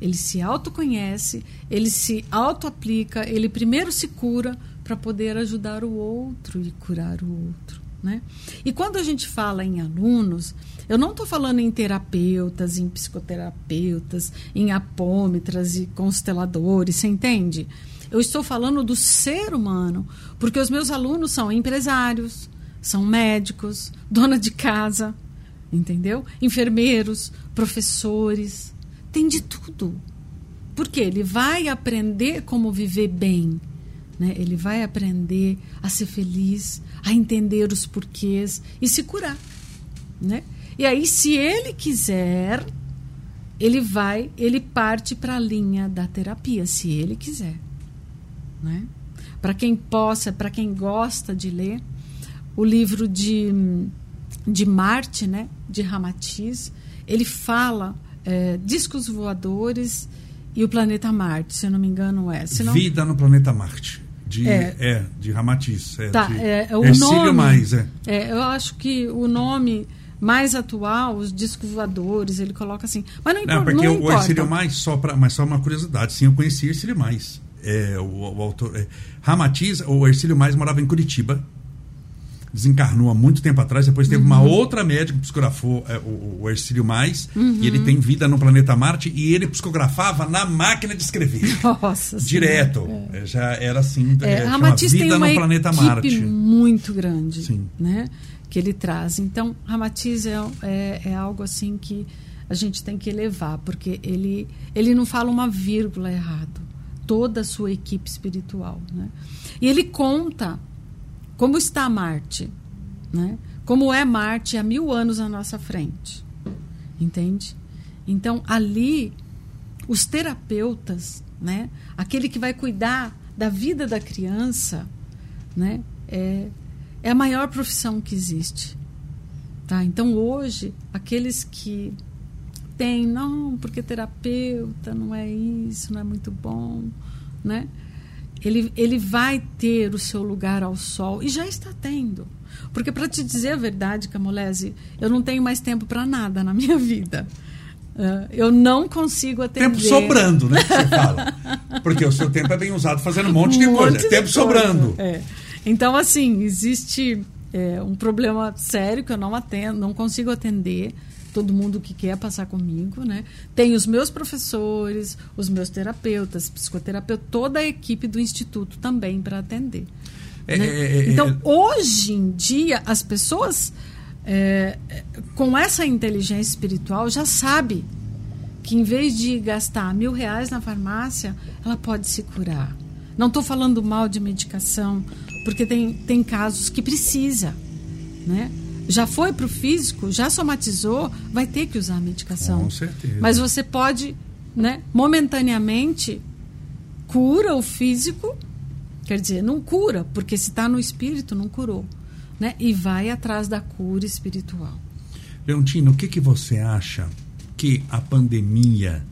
Ele se autoconhece, ele se autoaplica, ele primeiro se cura para poder ajudar o outro e curar o outro. Né? E quando a gente fala em alunos, eu não estou falando em terapeutas, em psicoterapeutas, em apômetras e consteladores, você entende? Eu estou falando do ser humano, porque os meus alunos são empresários, são médicos, dona de casa, entendeu? Enfermeiros, professores, tem de tudo. Porque ele vai aprender como viver bem, né? Ele vai aprender a ser feliz, a entender os porquês e se curar, né? E aí, se ele quiser, ele vai, ele parte para a linha da terapia, se ele quiser, né? Para quem possa, para quem gosta de ler, o livro de, de Marte, né? De Ramatiz, ele fala é, discos voadores e o planeta Marte, se eu não me engano é. Se não, Vida no planeta Marte. De, É. é. de Ramatiz. É, Tá, de, é, o Ercílio nome- mais, é. É, eu acho que o nome mais atual, os discos voadores, ele coloca assim. Mas não, Não, porque não o importa. Ercílio mais, só pra, mas só uma curiosidade, sim, eu conheci Ercílio mais. É, o, o autor, é, Ramatiz, o Ercílio mais morava em Curitiba, desencarnou há muito tempo atrás, depois teve Uhum. uma outra médica que psicografou é, o, o Ercílio mais, Uhum. e ele tem vida no planeta Marte, e ele psicografava na máquina de escrever. Nossa Direto. Senhora, é. É, Já era assim, É, é, chama Ramatiz tem Vida uma no Planeta Marte. muito grande, Sim. né? Que ele traz. Então, Ramatiz é, é, é algo assim que a gente tem que elevar, porque ele, ele não fala uma vírgula errado. Toda a sua equipe espiritual. Né? E ele conta como está Marte. Né? Como é Marte há mil anos à nossa frente. Entende? Então, ali, os terapeutas, né? aquele que vai cuidar da vida da criança, né? é, é a maior profissão que existe. Tá? Então, hoje, aqueles que têm, não, porque terapeuta não é isso, não é muito bom, né? Ele, ele vai ter o seu lugar ao sol e já está tendo. Porque, para te dizer a verdade, Camolese, eu não tenho mais tempo para nada na minha vida. Uh, eu não consigo atender. Tempo sobrando, né? Que você fala. Porque o seu tempo é bem usado fazendo um monte de um coisa. Monte de tempo coisa. sobrando. É. Então, assim, existe é, um problema sério que eu não atendo, não consigo atender todo mundo que quer passar comigo, né? Tem os meus professores, os meus terapeutas, psicoterapeuta, toda a equipe do instituto também para atender. É, né? É, é, então, hoje em dia, as pessoas é, com essa inteligência espiritual já sabe que em vez de gastar mil reais na farmácia, ela pode se curar. Não estou falando mal de medicação, porque tem, tem casos que precisa, né? Já foi para o físico, já somatizou, vai ter que usar a medicação. Com certeza. Mas você pode, né, momentaneamente, cura o físico, quer dizer, não cura, porque se está no espírito, não curou. Né? E vai atrás da cura espiritual. Leontino, o que, que você acha que a pandemia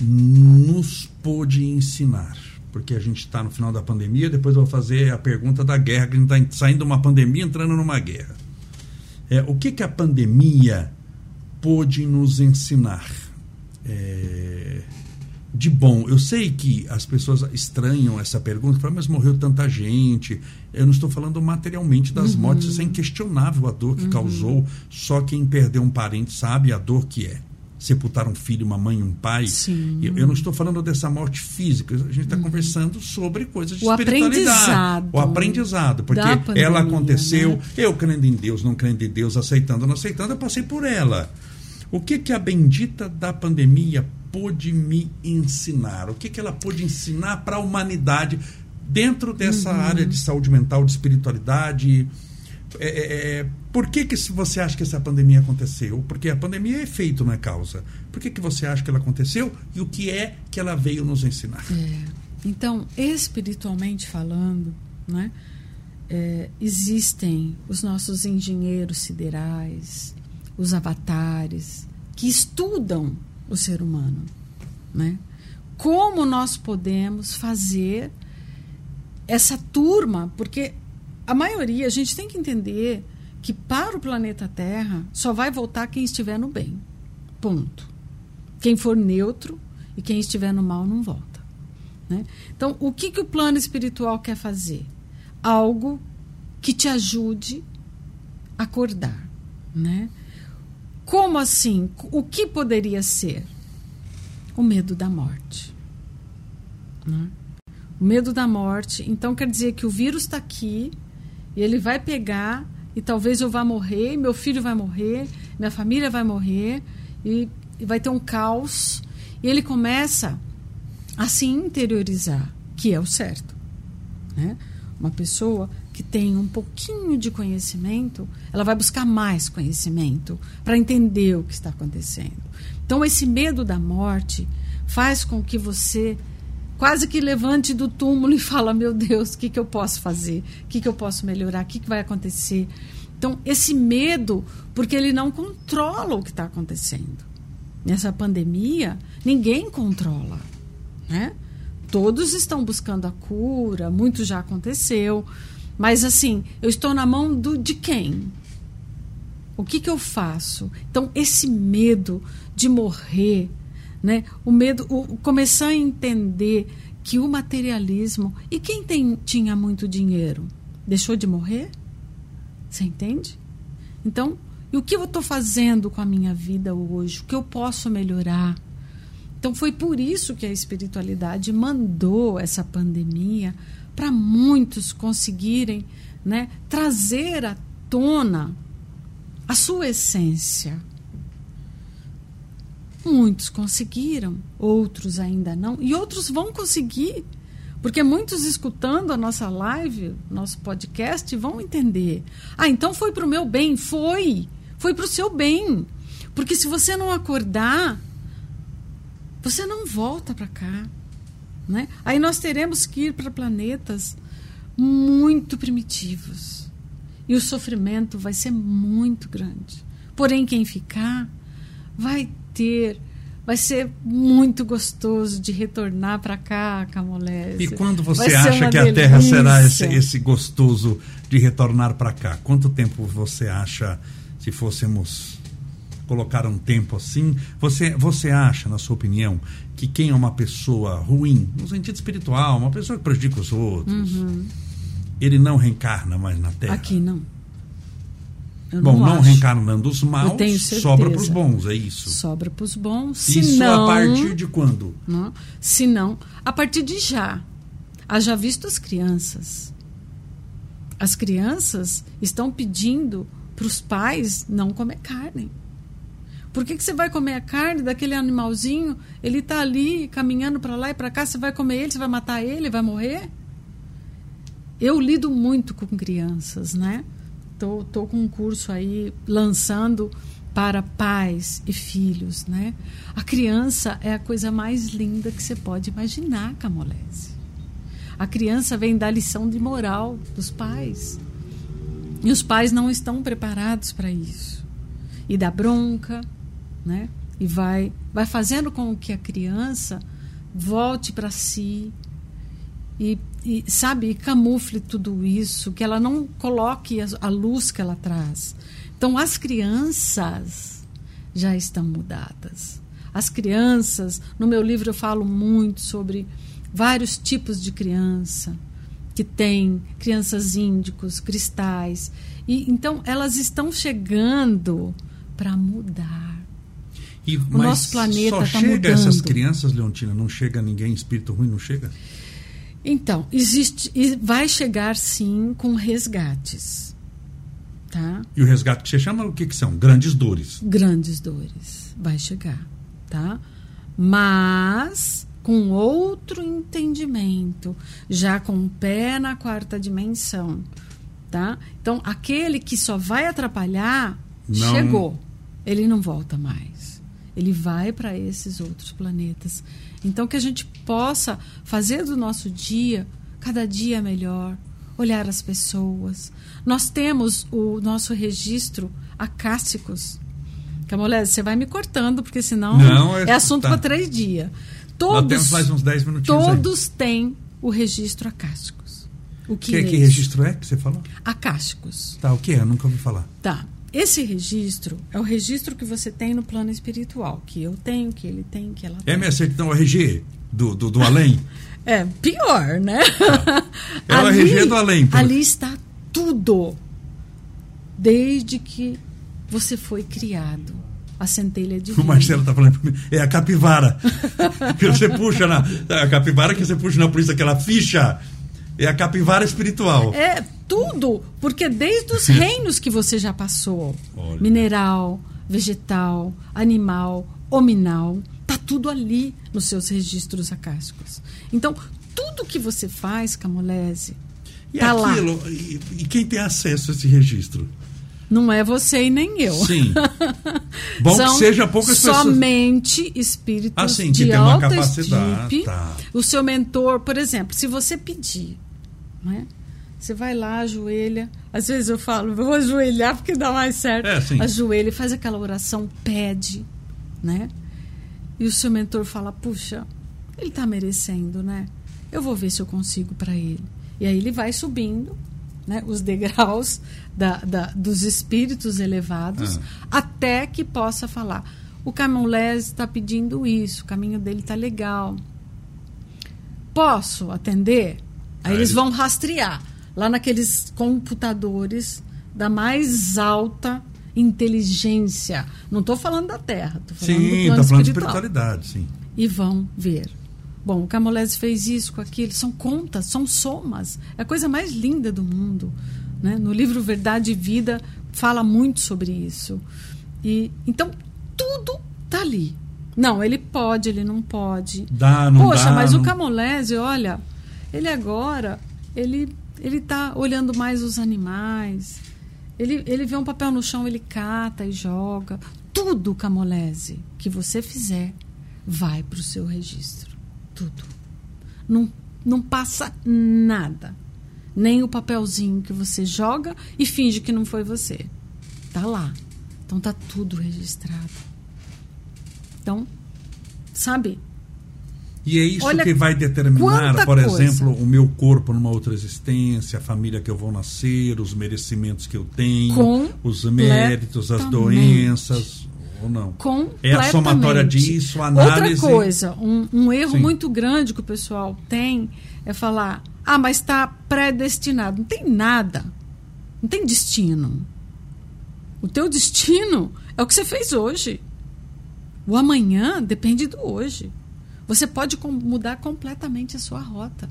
nos pôde ensinar? porque a gente está no final da pandemia. Depois eu vou fazer a pergunta da guerra, que a gente está saindo de uma pandemia entrando numa guerra. É, o que, que a pandemia pôde nos ensinar é, de bom? Eu sei que as pessoas estranham essa pergunta, falam, mas morreu tanta gente. Eu não estou falando materialmente das uhum. mortes, isso é inquestionável a dor que uhum. causou. Só quem perdeu um parente sabe a dor que é sepultar um filho, uma mãe, um pai. Sim. Eu, eu não estou falando dessa morte física, a gente está uhum. conversando sobre coisas de o espiritualidade. Aprendizado o aprendizado. Porque pandemia, ela aconteceu, né? eu crendo em Deus, não crendo em Deus, aceitando ou não aceitando, eu passei por ela. O que, que a bendita da pandemia pôde me ensinar? O que, que ela pôde ensinar para a humanidade dentro dessa uhum. área de saúde mental, de espiritualidade? É, é, é, por que, que você acha que essa pandemia aconteceu? Porque a pandemia é efeito, não é causa. Por que, que você acha que ela aconteceu e o que é que ela veio nos ensinar? É, então, espiritualmente falando, né, é, existem os nossos engenheiros siderais, os avatares, que estudam o ser humano. Né? Como nós podemos fazer essa turma, porque a maioria, a gente tem que entender que para o planeta Terra só vai voltar quem estiver no bem. Ponto. Quem for neutro e quem estiver no mal não volta. Né? Então, o que, que o plano espiritual quer fazer? Algo que te ajude a acordar. Né? Como assim? O que poderia ser? O medo da morte. Né? O medo da morte. Então, quer dizer que o vírus está aqui e ele vai pegar e talvez eu vá morrer, meu filho vai morrer, minha família vai morrer e, e vai ter um caos. E ele começa a se interiorizar, que é o certo. Né? Uma pessoa que tem um pouquinho de conhecimento, ela vai buscar mais conhecimento para entender o que está acontecendo. Então, esse medo da morte faz com que você quase que levante do túmulo e fala: Meu Deus, o que, que eu posso fazer? O que, que eu posso melhorar? O que, que vai acontecer? Então, esse medo, porque ele não controla o que está acontecendo. Nessa pandemia, ninguém controla. Né? Todos estão buscando a cura, muito já aconteceu. Mas, assim, eu estou na mão do, de quem? O que, que eu faço? Então, esse medo de morrer, né? O medo, o, a entender que o materialismo. E quem tem, tinha muito dinheiro? Deixou de morrer? Você entende? Então, e o que eu estou fazendo com a minha vida hoje? O que eu posso melhorar? Então, foi por isso que a espiritualidade mandou essa pandemia para muitos conseguirem né, trazer à tona a sua essência, Muitos conseguiram, outros ainda não, e outros vão conseguir. Porque muitos escutando a nossa live, nosso podcast, vão entender. Ah, então foi para o meu bem? Foi. Foi para o seu bem. Porque se você não acordar, você não volta para cá. Né? Aí nós teremos que ir para planetas muito primitivos. E o sofrimento vai ser muito grande. Porém, quem ficar vai ter vai ser muito gostoso de retornar para cá, Camolese. E quando você acha que a Terra será esse, esse gostoso de retornar para cá? Quanto tempo você acha, se fôssemos colocar um tempo assim, você, você acha, na sua opinião, que quem é uma pessoa ruim, no sentido espiritual, uma pessoa que prejudica os outros, uhum. ele não reencarna mais na Terra? Aqui não. Eu Bom, não, não reencarnando os maus, sobra para os bons, é isso? Sobra para os bons. Isso não, a partir de quando? Não, se não, a partir de já. Haja visto as crianças. As crianças estão pedindo para os pais não comer carne. Por que, que você vai comer a carne daquele animalzinho? Ele está ali caminhando para lá e para cá, você vai comer ele, você vai matar ele, vai morrer? Eu lido muito com crianças, né? Tô, tô com um curso aí lançando para pais e filhos, né? A criança é a coisa mais linda que você pode imaginar, Camolese. A criança vem dar lição de moral dos pais. E os pais não estão preparados para isso. E dá bronca, né? E vai vai fazendo com que a criança volte para si, e, e sabe, camufle tudo isso, que ela não coloque a, a luz que ela traz. Então, as crianças já estão mudadas. As crianças, no meu livro eu falo muito sobre vários tipos de criança que tem crianças índicos, cristais. E então elas estão chegando para mudar. E, o nosso planeta está mudando. chega essas crianças, Leontina? Não chega ninguém espírito ruim, não chega? Então, existe e vai chegar sim com resgates. Tá? E o resgate que você chama o que, que são? Grandes dores. Grandes dores. Vai chegar, tá? Mas com outro entendimento, já com o pé na quarta dimensão, tá? Então, aquele que só vai atrapalhar, não... chegou. Ele não volta mais. Ele vai para esses outros planetas então, que a gente possa fazer do nosso dia cada dia melhor, olhar as pessoas. Nós temos o nosso registro acássicos. Camolés, você vai me cortando, porque senão Não, é, assunto tá. para três dias. Todos, Nós temos mais uns dez minutinhos Todos aí. têm o registro acássicos. O que, que, é, que registro é que você falou? Acásticos. Tá, o que é? Eu nunca ouvi falar. Tá. Esse registro é o registro que você tem no plano espiritual, que eu tenho, que ele tem, que ela tem. É minha certidão RG do, do, do além? é, pior, né? É o ali, RG do além. Por... Ali está tudo. Desde que você foi criado. A centelha de O Marcelo está falando para mim, é a capivara. que você puxa na. A capivara que você puxa na polícia, aquela ficha. É a capivara espiritual. É, tudo, porque desde os reinos que você já passou, Olha. mineral, vegetal, animal, hominal, tá tudo ali nos seus registros acásticos. Então, tudo que você faz, Camolese, e tá aquilo, lá. E, e quem tem acesso a esse registro? Não é você e nem eu. Sim. Bom São que seja poucas pessoas. Somente espíritos assim, de alta capacidade. Tá. O seu mentor, por exemplo, se você pedir, né? Você vai lá, ajoelha. Às vezes eu falo, vou ajoelhar porque dá mais certo. É, sim. Ajoelha, faz aquela oração, pede, né? E o seu mentor fala, puxa, ele está merecendo, né? Eu vou ver se eu consigo para ele. E aí ele vai subindo, né? Os degraus da, da dos espíritos elevados, ah. até que possa falar. O Camulés está pedindo isso, o caminho dele está legal. Posso atender? Aí, aí eles vão rastrear lá naqueles computadores da mais alta inteligência. Não estou falando da Terra, estou falando sim, do plano tá falando de espiritualidade, sim. E vão ver. Bom, o Camolese fez isso com aquilo. São contas, são somas. É a coisa mais linda do mundo. Né? No livro Verdade e Vida fala muito sobre isso. E então tudo está ali. Não, ele pode, ele não pode. Dá, não Poxa, dá, mas não... o Camolese, olha, ele agora, ele ele tá olhando mais os animais. Ele, ele vê um papel no chão, ele cata e joga. Tudo, Camolese, que você fizer, vai para o seu registro. Tudo. Não, não passa nada. Nem o papelzinho que você joga e finge que não foi você. Tá lá. Então tá tudo registrado. Então, sabe? E é isso Olha que vai determinar, por coisa. exemplo, o meu corpo numa outra existência, a família que eu vou nascer, os merecimentos que eu tenho, os méritos, as doenças, ou não? É a somatória disso, a análise. Outra coisa, um, um erro Sim. muito grande que o pessoal tem é falar: ah, mas está predestinado. Não tem nada. Não tem destino. O teu destino é o que você fez hoje. O amanhã depende do hoje. Você pode mudar completamente a sua rota.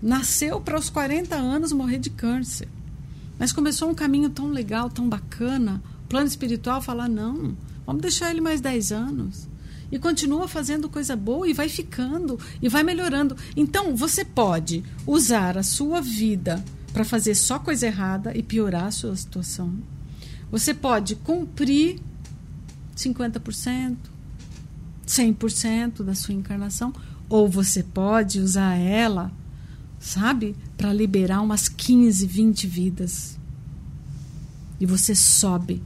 Nasceu para os 40 anos morrer de câncer. Mas começou um caminho tão legal, tão bacana. Plano espiritual fala: não, vamos deixar ele mais 10 anos. E continua fazendo coisa boa e vai ficando e vai melhorando. Então, você pode usar a sua vida para fazer só coisa errada e piorar a sua situação. Você pode cumprir 50%, 100% da sua encarnação, ou você pode usar ela, sabe, para liberar umas 15, 20 vidas. E você sobe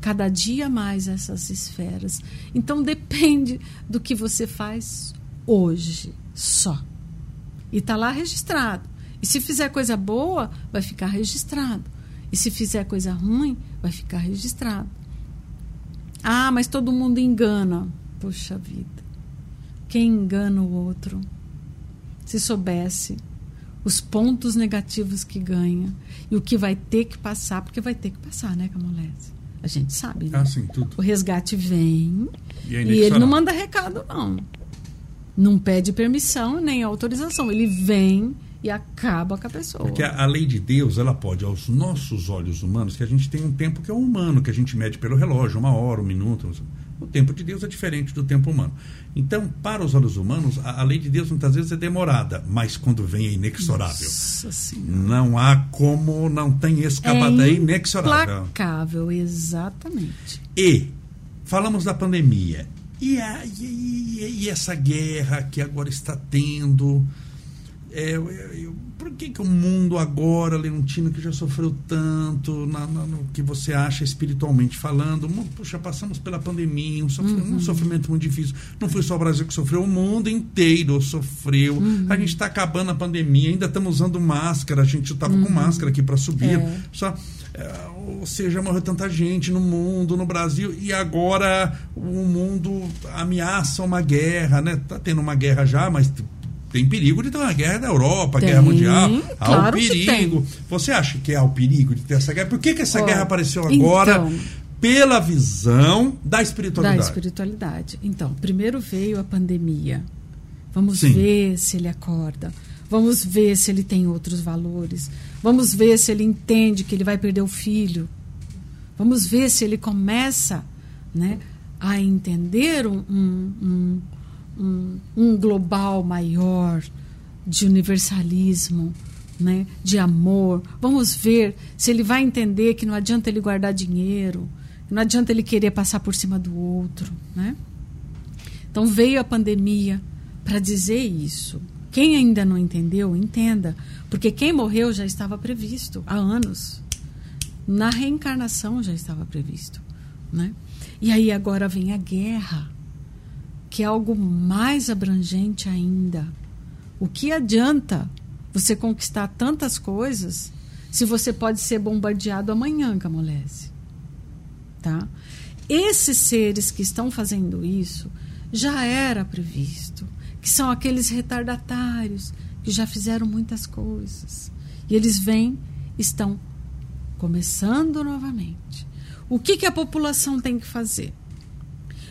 cada dia mais essas esferas. Então depende do que você faz hoje, só. E tá lá registrado. E se fizer coisa boa, vai ficar registrado. E se fizer coisa ruim, vai ficar registrado. Ah, mas todo mundo engana. Puxa vida. Quem engana o outro? Se soubesse os pontos negativos que ganha e o que vai ter que passar, porque vai ter que passar, né, Camolese? A gente sabe, né? Ah, sim, tudo. O resgate vem E é e ele inexorável. não manda recado, não. Não pede permissão nem autorização. Ele vem e acaba com a pessoa. Porque a, a lei de Deus, ela pode, aos nossos olhos humanos, que a gente tem um tempo que é humano, que a gente mede pelo relógio, uma hora, um minuto. O tempo de Deus é diferente do tempo humano. Então, para os olhos humanos, a, a lei de Deus muitas vezes é demorada, mas quando vem é inexorável. Nossa Senhora. Não há como, não tem escapada, é, inexorável. Implacável, exatamente. E falamos da pandemia. E, a- e- e- e essa guerra que agora está tendo? É, eu- eu- por que, que o mundo agora, Leontino, que já sofreu tanto, na- na- no que você acha espiritualmente falando? Puxa, passamos pela pandemia, um, sofr- um sofrimento muito difícil. Não foi só o Brasil que sofreu, o mundo inteiro sofreu. A gente está acabando a pandemia, ainda estamos usando máscara, a gente estava com máscara aqui para subir. É. Só, é, ou seja, morreu tanta gente no mundo, no Brasil, e agora o mundo ameaça uma guerra, né? Tá tendo uma guerra já, mas tem perigo de ter uma guerra na Europa, Tem, guerra mundial. Há claro o que perigo. Você acha que há o perigo de ter essa guerra? Por que, que essa Ó, guerra apareceu agora? então. pela visão da Da espiritualidade. espiritualidade. Então, primeiro veio a pandemia. Vamos Sim. ver se ele acorda. Vamos ver se ele tem outros valores. Vamos ver se ele entende que ele vai perder o filho. Vamos ver se ele começa né, a entender um, um, um, um, global maior de universalismo, né, de amor. Vamos ver se ele vai entender que não adianta ele guardar dinheiro, não adianta ele querer passar por cima do outro. Né? Então veio a pandemia para dizer isso. Quem ainda não entendeu, entenda. Porque quem morreu já estava previsto há anos. Na reencarnação já estava previsto. Né? E aí agora vem a guerra, que é algo mais abrangente ainda. O que adianta você conquistar tantas coisas se você pode ser bombardeado amanhã, Camolese? Tá? Esses seres que estão fazendo isso já era previsto, que são aqueles retardatários que já fizeram muitas coisas. E eles vêm, estão começando novamente. O que, que a população tem que fazer?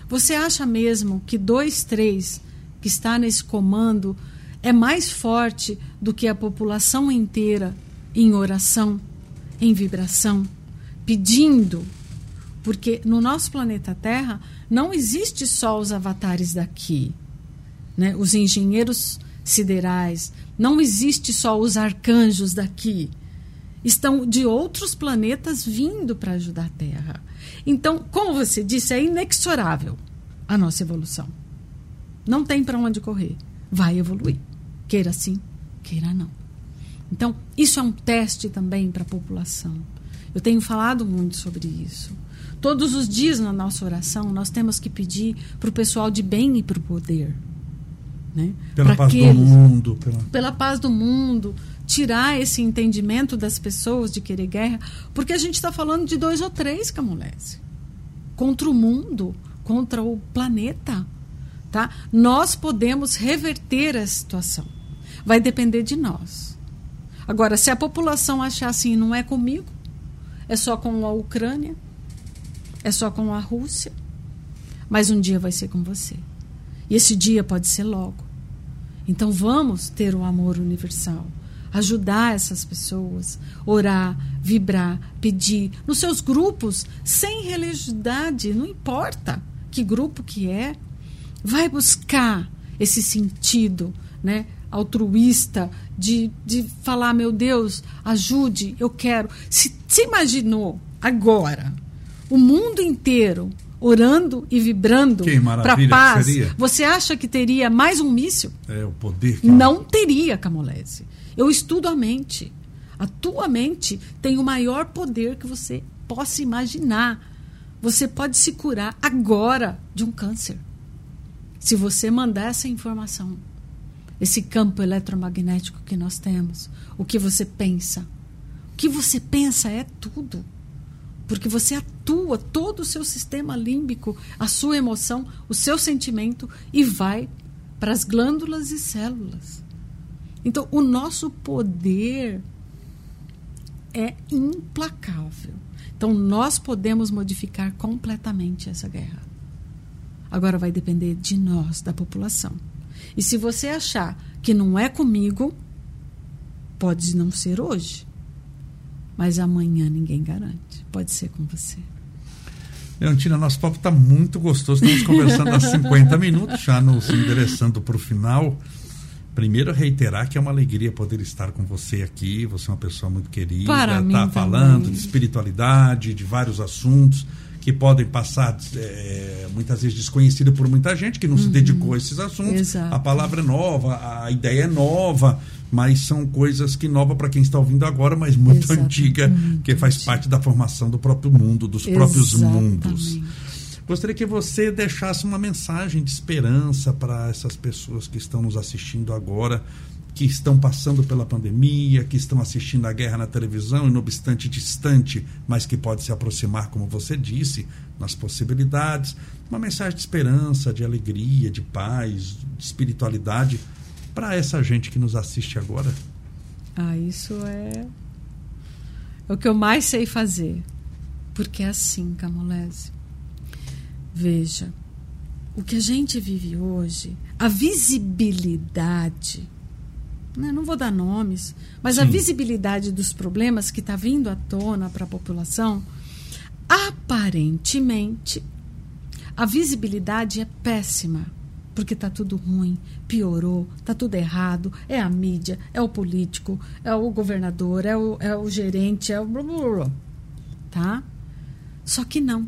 Você acha mesmo que dois, três que está nesse comando é mais forte do que a população inteira em oração, em vibração, pedindo Porque no nosso planeta Terra não existe só os avatares daqui, né? os engenheiros siderais, não existe só os arcanjos daqui. Estão de outros planetas vindo para ajudar a Terra. Então, como você disse, é inexorável a nossa evolução. Não tem para onde correr. Vai evoluir. Queira sim, queira não. Então, isso é um teste também para a população. Eu tenho falado muito sobre isso. Todos os dias na nossa oração, nós temos que pedir para o pessoal de bem e para o poder. Né? Pela pra paz do mundo. Pela... pela paz do mundo. Tirar esse entendimento das pessoas de querer guerra. Porque a gente está falando de dois ou três camulese. Contra o mundo, contra o planeta. Tá? Nós podemos reverter a situação. Vai depender de nós. Agora, se a população achar assim, não é comigo, é só com a Ucrânia, é só com a Rússia. Mas um dia vai ser com você. E esse dia pode ser logo. Então vamos ter o amor universal. Ajudar essas pessoas, orar, vibrar, pedir, nos seus grupos, sem religiosidade, não importa que grupo que é, vai buscar esse sentido né, altruísta de, de falar, meu Deus, ajude, eu quero. Se, se imaginou agora o mundo inteiro orando e vibrando para paz, você acha que teria mais um míssil? É o poder. Que Não teria, Camolese. Eu estudo a mente. A tua mente tem o maior poder que você possa imaginar. Você pode se curar agora de um câncer. Se você mandar essa informação, esse campo eletromagnético que nós temos, o que você pensa. O que você pensa é tudo porque você atua todo o seu sistema límbico, a sua emoção, o seu sentimento e vai para as glândulas e células. Então, o nosso poder é implacável. Então, nós podemos modificar completamente essa guerra. Agora vai depender de nós, da população. E se você achar que não é comigo, pode não ser hoje. Mas amanhã ninguém garante. Pode ser com você. Leontina, nosso papo está muito gostoso. Estamos conversando há 50 minutos, já nos endereçando para o final. Primeiro, reiterar que é uma alegria poder estar com você aqui. Você é uma pessoa muito querida. Está falando de espiritualidade, de vários assuntos que podem passar é, muitas vezes desconhecido por muita gente que não uhum. se dedicou a esses assuntos. Exato. A palavra é nova, a ideia é nova mas são coisas que nova para quem está ouvindo agora, mas muito Exatamente. antiga, que faz parte da formação do próprio mundo, dos próprios mundos. Gostaria que você deixasse uma mensagem de esperança para essas pessoas que estão nos assistindo agora, que estão passando pela pandemia, que estão assistindo a guerra na televisão, e não obstante distante, mas que pode se aproximar, como você disse, nas possibilidades. Uma mensagem de esperança, de alegria, de paz, de espiritualidade para essa gente que nos assiste agora? Ah, isso é, o que eu mais sei fazer. Porque é assim, Camolese. Veja, o que a gente vive hoje, a visibilidade, né, não vou dar nomes, mas Sim. a visibilidade dos problemas que está vindo à tona para a população, aparentemente, a visibilidade é péssima porque está tudo ruim, piorou, está tudo errado, é a mídia, é o político, é o governador, é o, é o gerente, é o tá? Só que não.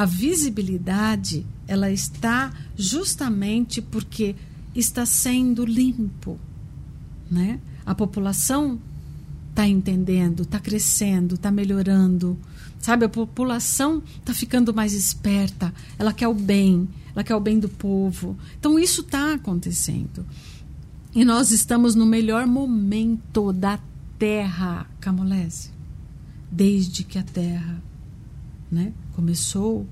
A visibilidade, ela está justamente porque está sendo limpo, né? A população está entendendo, está crescendo, está melhorando, sabe? A população está ficando mais esperta, ela quer o bem, ela quer o bem do povo. Então isso está acontecendo. E nós estamos no melhor momento da Terra, Camolese, desde que a Terra né, começou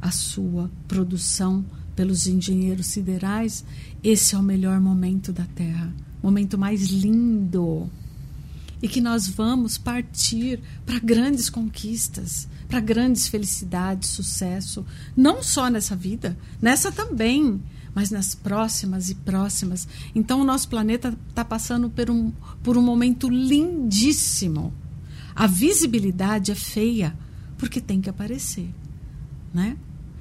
a sua produção pelos engenheiros siderais. Esse é o melhor momento da Terra, momento mais lindo e que nós vamos partir para grandes conquistas, para grandes felicidades, sucesso, não só nessa vida, nessa também, mas nas próximas e próximas. Então, o nosso planeta está passando por um, por um momento lindíssimo. A visibilidade é feia, porque tem que aparecer, né?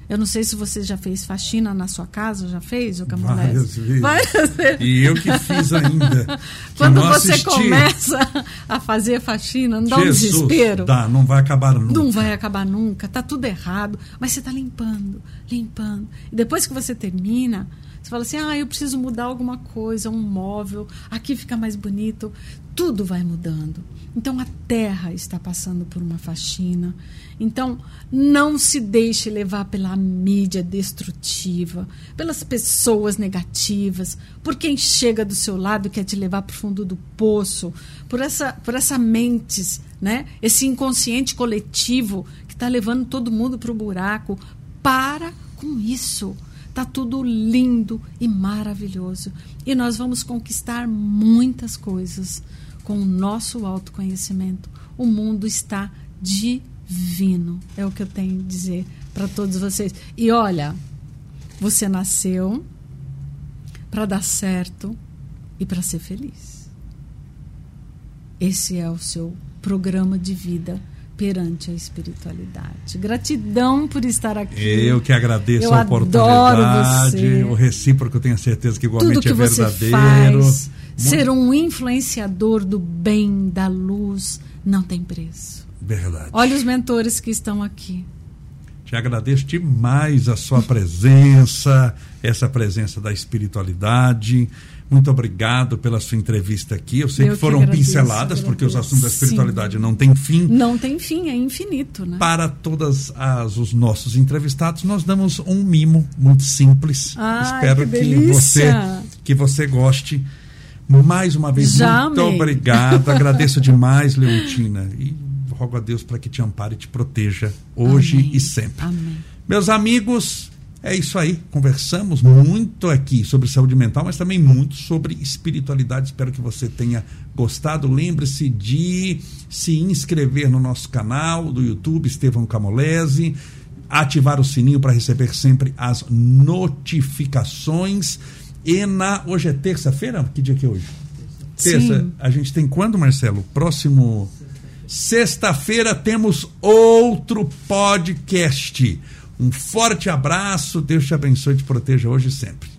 Eu não sei se você já fez faxina na sua casa, já fez, o Camulés? Várias vezes. Várias vezes. E eu que fiz ainda. Quando você assisti. começa a fazer faxina, não dá um desespero. Dá, não vai acabar nunca. Não vai acabar nunca, tá tudo errado. Mas você está limpando, limpando. E depois que você termina, você fala assim: ah, eu preciso mudar alguma coisa, um móvel, aqui fica mais bonito. Tudo vai mudando. Então a terra está passando por uma faxina. Então não se deixe levar pela mídia destrutiva, pelas pessoas negativas, por quem chega do seu lado e quer te levar para o fundo do poço, por essa, por essa mentes, né? Esse inconsciente coletivo que está levando todo mundo para o buraco. Para com isso. Tá tudo lindo e maravilhoso. E nós vamos conquistar muitas coisas com o nosso autoconhecimento. O mundo está divino. É o que eu tenho a dizer para todos vocês. E olha, você nasceu para dar certo e para ser feliz. Esse é o seu programa de vida perante a espiritualidade. Gratidão por estar aqui. Eu que agradeço eu a oportunidade. Você. O recíproco, eu tenho certeza que igualmente Tudo que é verdadeiro. Faz, ser um influenciador do bem, da luz, não tem preço. Verdade. Olha os mentores que estão aqui. Te agradeço demais a sua presença, essa presença da espiritualidade. Muito obrigado pela sua entrevista aqui. Eu sei Eu que foram que agradeço, pinceladas, porque os assuntos da espiritualidade Sim. não têm fim. Não tem fim, é infinito, né? Para todos os nossos entrevistados, nós damos um mimo muito simples. Ai, Espero que, que você que você goste. Mais uma vez, Já muito amei. obrigado. Agradeço demais, Leontina. E rogo a Deus para que te ampare e te proteja hoje Amém. e sempre. Amém. Meus amigos, é isso aí. Conversamos muito aqui sobre saúde mental, mas também muito sobre espiritualidade. Espero que você tenha gostado. Lembre-se de se inscrever no nosso canal do YouTube, Estevão Camolese, ativar o sininho para receber sempre as notificações. E na. Hoje é terça-feira? Que dia que é hoje? Terça. Sim. A gente tem quando, Marcelo? Próximo. Sexta-feira temos outro podcast. Um forte abraço, Deus te abençoe e te proteja hoje e sempre.